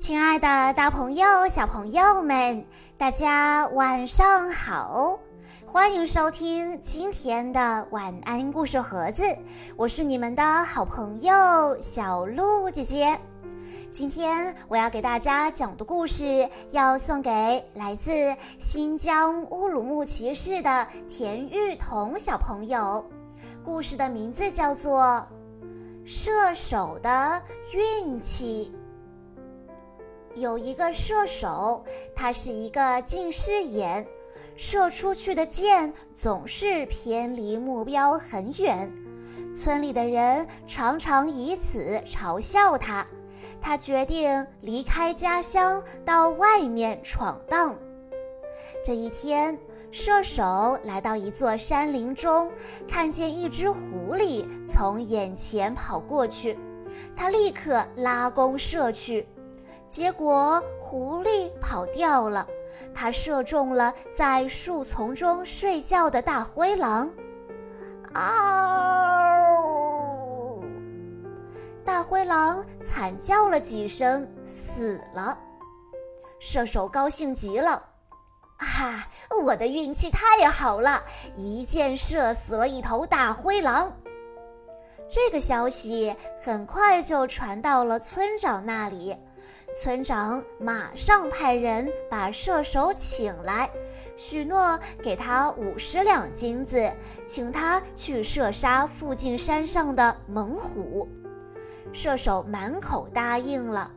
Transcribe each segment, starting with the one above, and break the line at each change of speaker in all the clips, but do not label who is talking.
亲爱的，大朋友、小朋友们，大家晚上好！欢迎收听今天的晚安故事盒子，我是你们的好朋友小鹿姐姐。今天我要给大家讲的故事，要送给来自新疆乌鲁木齐市的田玉彤小朋友。故事的名字叫做《射手的运气》。有一个射手，他是一个近视眼，射出去的箭总是偏离目标很远。村里的人常常以此嘲笑他。他决定离开家乡，到外面闯荡。这一天，射手来到一座山林中，看见一只狐狸从眼前跑过去，他立刻拉弓射去。结果狐狸跑掉了，他射中了在树丛中睡觉的大灰狼。嗷！大灰狼惨叫了几声，死了。射手高兴极了，啊，我的运气太好了，一箭射死了一头大灰狼。这个消息很快就传到了村长那里。村长马上派人把射手请来，许诺给他五十两金子，请他去射杀附近山上的猛虎。射手满口答应了。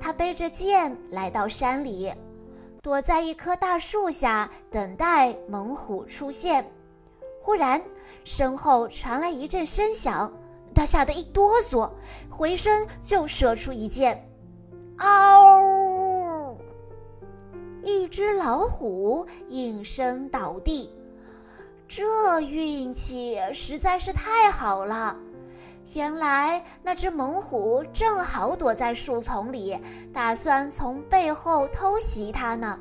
他背着剑来到山里，躲在一棵大树下等待猛虎出现。忽然，身后传来一阵声响，他吓得一哆嗦，回身就射出一箭。嗷！一只老虎应声倒地。这运气实在是太好了！原来那只猛虎正好躲在树丛里，打算从背后偷袭它呢。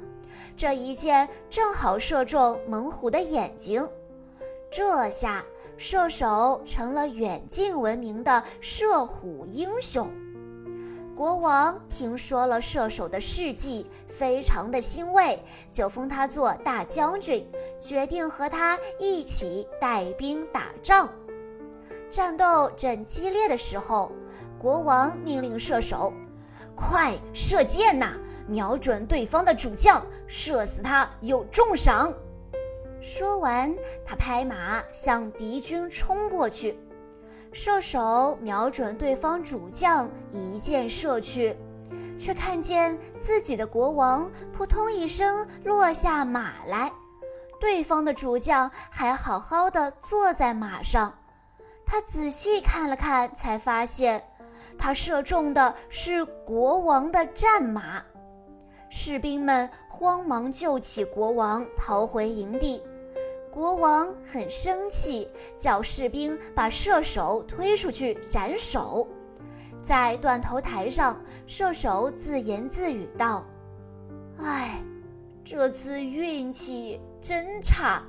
这一箭正好射中猛虎的眼睛。这下射手成了远近闻名的射虎英雄。国王听说了射手的事迹，非常的欣慰，就封他做大将军，决定和他一起带兵打仗。战斗正激烈的时候，国王命令射手：“快射箭呐，瞄准对方的主将，射死他有重赏。”说完，他拍马向敌军冲过去。射手瞄准对方主将，一箭射去，却看见自己的国王扑通一声落下马来，对方的主将还好好的坐在马上。他仔细看了看，才发现他射中的是国王的战马。士兵们慌忙救起国王，逃回营地。国王很生气，叫士兵把射手推出去斩首。在断头台上，射手自言自语道：“唉，这次运气真差，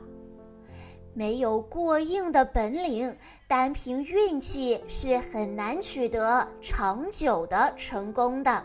没有过硬的本领，单凭运气是很难取得长久的成功的。”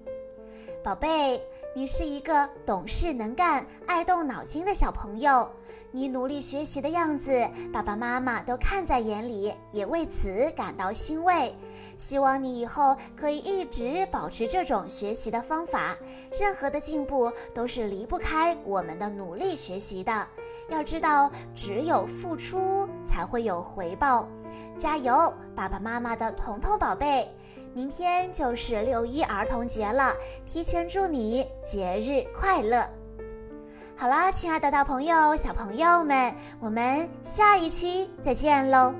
宝贝。”你是一个懂事能干、爱动脑筋的小朋友，你努力学习的样子，爸爸妈妈都看在眼里，也为此感到欣慰。希望你以后可以一直保持这种学习的方法。任何的进步都是离不开我们的努力学习的。要知道，只有付出才会有回报。加油，爸爸妈妈的彤彤宝贝！明天就是六一儿童节了，提前祝你节日快乐！好啦，亲爱的大朋友、小朋友们，我们下一期再见喽！